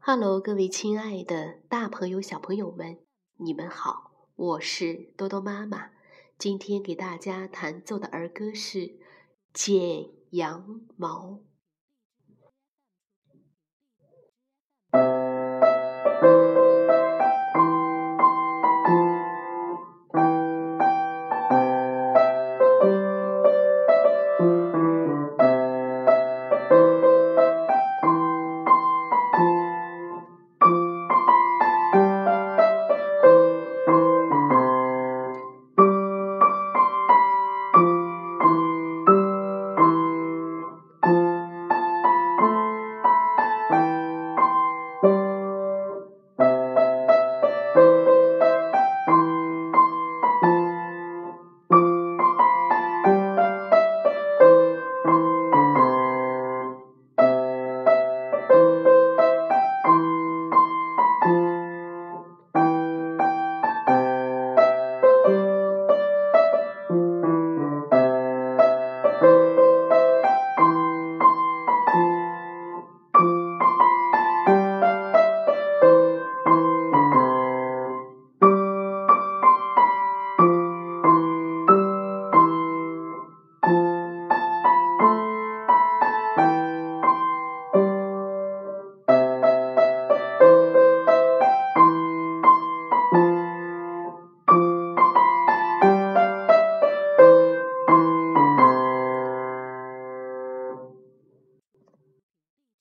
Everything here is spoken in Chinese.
哈喽各位亲爱的大朋友小朋友们你们好我是多多妈妈。今天给大家弹奏的儿歌是剪羊毛。